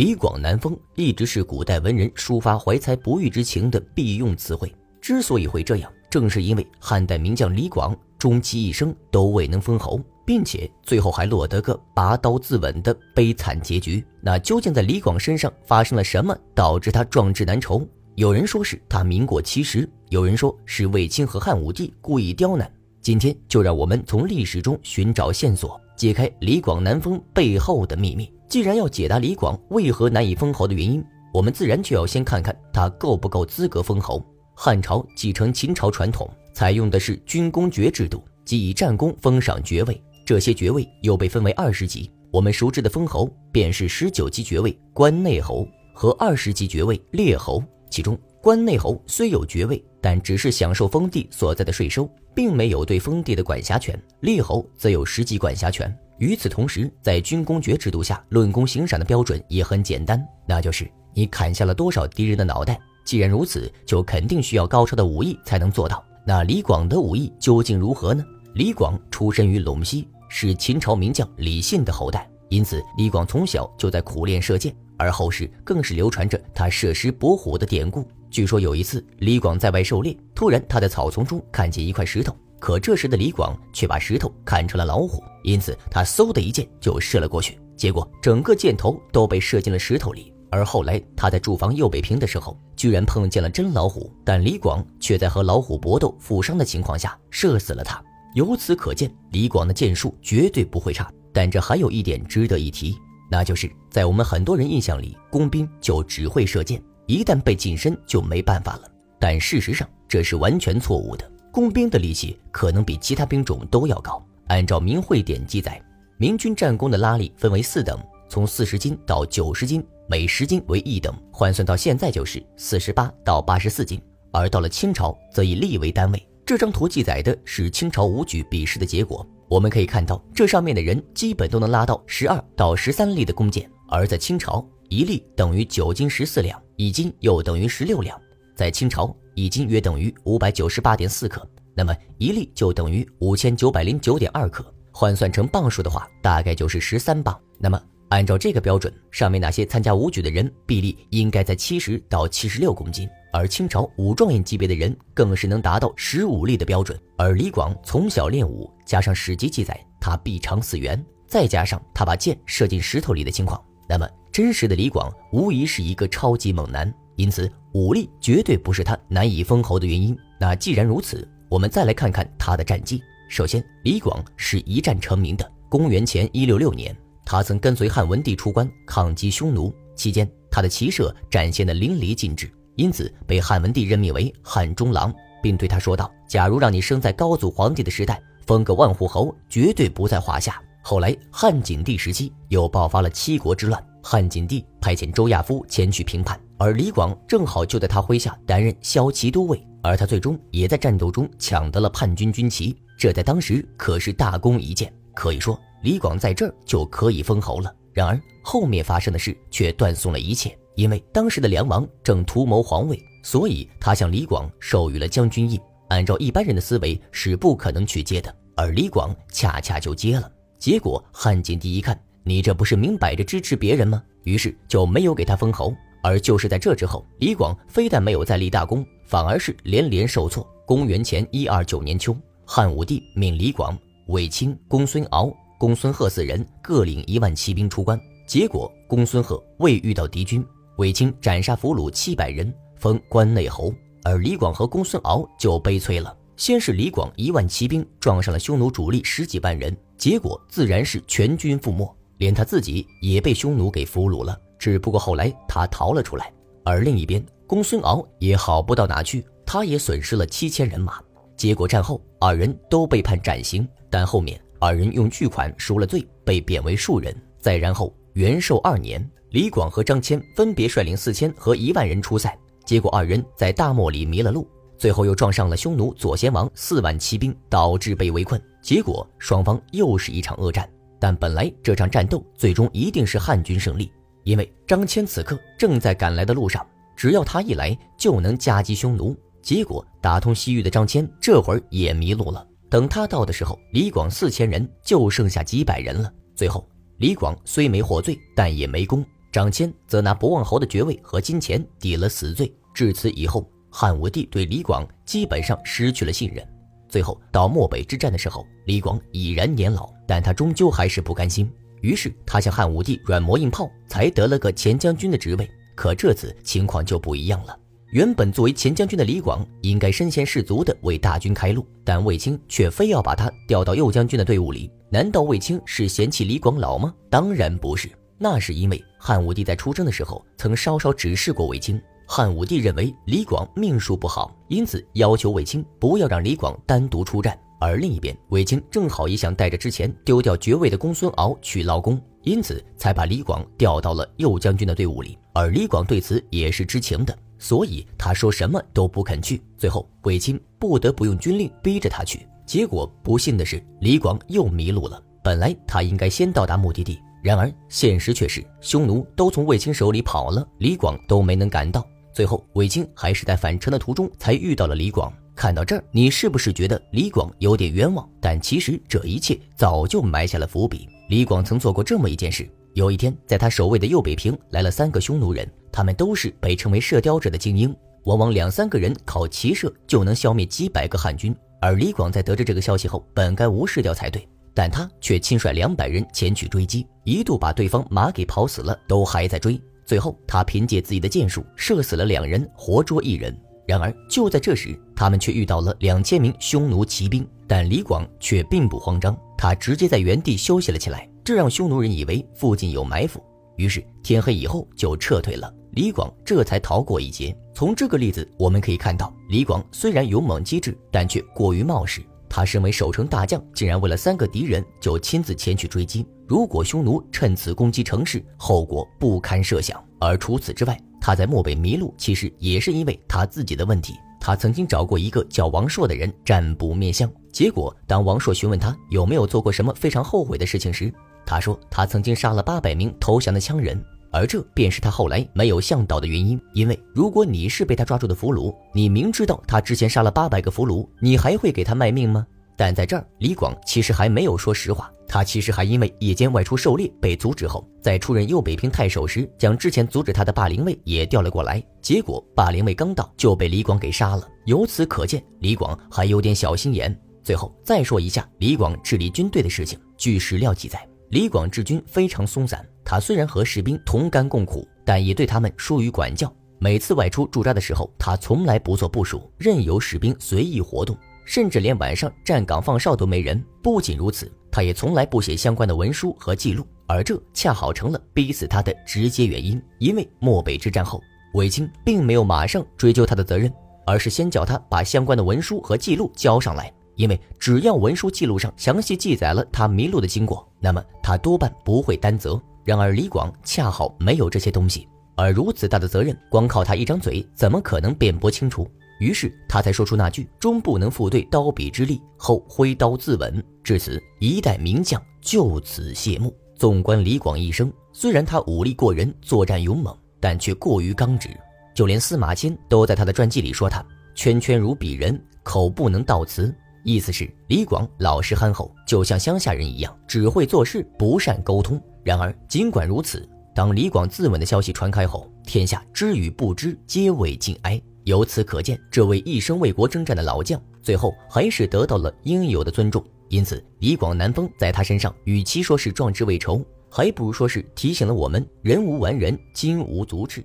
李广南风一直是古代文人抒发怀才不遇之情的必用词汇。之所以会这样，正是因为汉代名将李广终其一生都未能封侯，并且最后还落得个拔刀自刎的悲惨结局。那究竟在李广身上发生了什么，导致他壮志难酬？有人说是他名过其实，有人说是卫青和汉武帝故意刁难。今天就让我们从历史中寻找线索，解开李广难封背后的秘密。既然要解答李广为何难以封侯的原因，我们自然就要先看看他够不够资格封侯。汉朝继承秦朝传统，采用的是军功爵制度，即以战功封赏爵位。这些爵位又被分为二十级。我们熟知的封侯便是十九级爵位关内侯和二十级爵位列侯。其中，关内侯虽有爵位，但只是享受封地所在的税收，并没有对封地的管辖权；列侯则有实际管辖权。与此同时，在军功爵制度下，论功行赏的标准也很简单，那就是你砍下了多少敌人的脑袋。既然如此，就肯定需要高超的武艺才能做到。那李广的武艺究竟如何呢？李广出身于陇西，是秦朝名将李信的后代，因此李广从小就在苦练射箭，而后世更是流传着他射狮搏虎的典故。据说有一次，李广在外狩猎，突然他在草丛中看见一块石头。可这时的李广却把石头看成了老虎，因此他嗖的一箭就射了过去，结果整个箭头都被射进了石头里。而后来他在驻防右北平的时候，居然碰见了真老虎，但李广却在和老虎搏斗负伤的情况下射死了他。由此可见，李广的箭术绝对不会差。但这还有一点值得一提，那就是在我们很多人印象里，工兵就只会射箭，一旦被近身就没办法了。但事实上这是完全错误的。工兵的力气可能比其他兵种都要高。按照《明会典》记载，明军战功的拉力分为四等，从四十斤到九十斤，每十斤为一等，换算到现在就是四十八到八十四斤。而到了清朝，则以力为单位。这张图记载的是清朝武举比试的结果。我们可以看到，这上面的人基本都能拉到十二到十三粒的弓箭。而在清朝，一粒等于九斤十四两，一斤又等于十六两。在清朝。一斤约等于五百九十八点四克，那么一粒就等于五千九百零九点二克，换算成磅数的话，大概就是十三磅。那么按照这个标准，上面那些参加武举的人臂力应该在七十到七十六公斤，而清朝武状元级别的人更是能达到十五粒的标准。而李广从小练武，加上史籍记载他臂长四圆，再加上他把箭射进石头里的情况，那么真实的李广无疑是一个超级猛男。因此，武力绝对不是他难以封侯的原因。那既然如此，我们再来看看他的战绩。首先，李广是一战成名的。公元前一六六年，他曾跟随汉文帝出关抗击匈奴，期间他的骑射展现的淋漓尽致，因此被汉文帝任命为汉中郎，并对他说道：“假如让你生在高祖皇帝的时代，封个万户侯绝对不在话下。”后来，汉景帝时期又爆发了七国之乱，汉景帝派遣周亚夫前去平叛。而李广正好就在他麾下担任骁骑都尉，而他最终也在战斗中抢得了叛军军旗，这在当时可是大功一件。可以说，李广在这儿就可以封侯了。然而后面发生的事却断送了一切，因为当时的梁王正图谋皇位，所以他向李广授予了将军印。按照一般人的思维是不可能去接的，而李广恰恰就接了。结果汉景帝一看，你这不是明摆着支持别人吗？于是就没有给他封侯。而就是在这之后，李广非但没有再立大功，反而是连连受挫。公元前一二九年秋，汉武帝命李广、卫青、公孙敖、公孙贺四人各领一万骑兵出关。结果，公孙贺未遇到敌军，卫青斩杀俘虏七百人，封关内侯；而李广和公孙敖就悲催了。先是李广一万骑兵撞上了匈奴主力十几万人，结果自然是全军覆没，连他自己也被匈奴给俘虏了。只不过后来他逃了出来，而另一边公孙敖也好不到哪去，他也损失了七千人马。结果战后二人都被判斩刑，但后面二人用巨款赎了罪，被贬为庶人。再然后元寿二年，李广和张骞分别率领四千和一万人出塞，结果二人在大漠里迷了路，最后又撞上了匈奴左贤王四万骑兵，导致被围困。结果双方又是一场恶战，但本来这场战斗最终一定是汉军胜利。因为张骞此刻正在赶来的路上，只要他一来就能夹击匈奴。结果打通西域的张骞这会儿也迷路了。等他到的时候，李广四千人就剩下几百人了。最后，李广虽没获罪，但也没功。张骞则拿博望侯的爵位和金钱抵了死罪。至此以后，汉武帝对李广基本上失去了信任。最后到漠北之战的时候，李广已然年老，但他终究还是不甘心，于是他向汉武帝软磨硬泡，才得了个前将军的职位。可这次情况就不一样了。原本作为前将军的李广，应该身先士卒的为大军开路，但卫青却非要把他调到右将军的队伍里。难道卫青是嫌弃李广老吗？当然不是，那是因为汉武帝在出征的时候曾稍稍指示过卫青。汉武帝认为李广命数不好，因此要求卫青不要让李广单独出战。而另一边，卫青正好也想带着之前丢掉爵位的公孙敖去劳功，因此才把李广调到了右将军的队伍里。而李广对此也是知情的，所以他说什么都不肯去。最后，卫青不得不用军令逼着他去。结果不幸的是，李广又迷路了。本来他应该先到达目的地，然而现实却是匈奴都从卫青手里跑了，李广都没能赶到。最后，卫青还是在返程的途中才遇到了李广。看到这儿，你是不是觉得李广有点冤枉？但其实这一切早就埋下了伏笔。李广曾做过这么一件事：有一天，在他守卫的右北平来了三个匈奴人，他们都是被称为射雕者的精英，往往两三个人靠骑射就能消灭几百个汉军。而李广在得知这个消息后，本该无视掉才对，但他却亲率两百人前去追击，一度把对方马给跑死了，都还在追。最后，他凭借自己的箭术射死了两人，活捉一人。然而，就在这时，他们却遇到了两千名匈奴骑兵。但李广却并不慌张，他直接在原地休息了起来，这让匈奴人以为附近有埋伏，于是天黑以后就撤退了。李广这才逃过一劫。从这个例子，我们可以看到，李广虽然勇猛机智，但却过于冒失。他身为守城大将，竟然为了三个敌人就亲自前去追击。如果匈奴趁此攻击城市，后果不堪设想。而除此之外，他在漠北迷路，其实也是因为他自己的问题。他曾经找过一个叫王朔的人占卜面相，结果当王朔询问他有没有做过什么非常后悔的事情时，他说他曾经杀了八百名投降的羌人，而这便是他后来没有向导的原因。因为如果你是被他抓住的俘虏，你明知道他之前杀了八百个俘虏，你还会给他卖命吗？但在这儿，李广其实还没有说实话。他其实还因为夜间外出狩猎被阻止后，在出任右北平太守时，将之前阻止他的霸陵尉也调了过来。结果霸陵尉刚到就被李广给杀了。由此可见，李广还有点小心眼。最后再说一下李广治理军队的事情。据史料记载，李广治军非常松散。他虽然和士兵同甘共苦，但也对他们疏于管教。每次外出驻扎的时候，他从来不做部署，任由士兵随意活动。甚至连晚上站岗放哨都没人。不仅如此，他也从来不写相关的文书和记录，而这恰好成了逼死他的直接原因。因为漠北之战后，卫青并没有马上追究他的责任，而是先叫他把相关的文书和记录交上来。因为只要文书记录上详细记载了他迷路的经过，那么他多半不会担责。然而李广恰好没有这些东西，而如此大的责任，光靠他一张嘴，怎么可能辩驳清楚？于是他才说出那句“终不能复对刀笔之力”，后挥刀自刎。至此，一代名将就此谢幕。纵观李广一生，虽然他武力过人，作战勇猛，但却过于刚直。就连司马迁都在他的传记里说他“圈圈如鄙人，口不能道辞”，意思是李广老实憨厚，就像乡下人一样，只会做事，不善沟通。然而，尽管如此，当李广自刎的消息传开后，天下知与不知皆为尽哀。由此可见，这位一生为国征战的老将，最后还是得到了应有的尊重。因此，李广南风在他身上，与其说是壮志未酬，还不如说是提醒了我们：人无完人，金无足赤。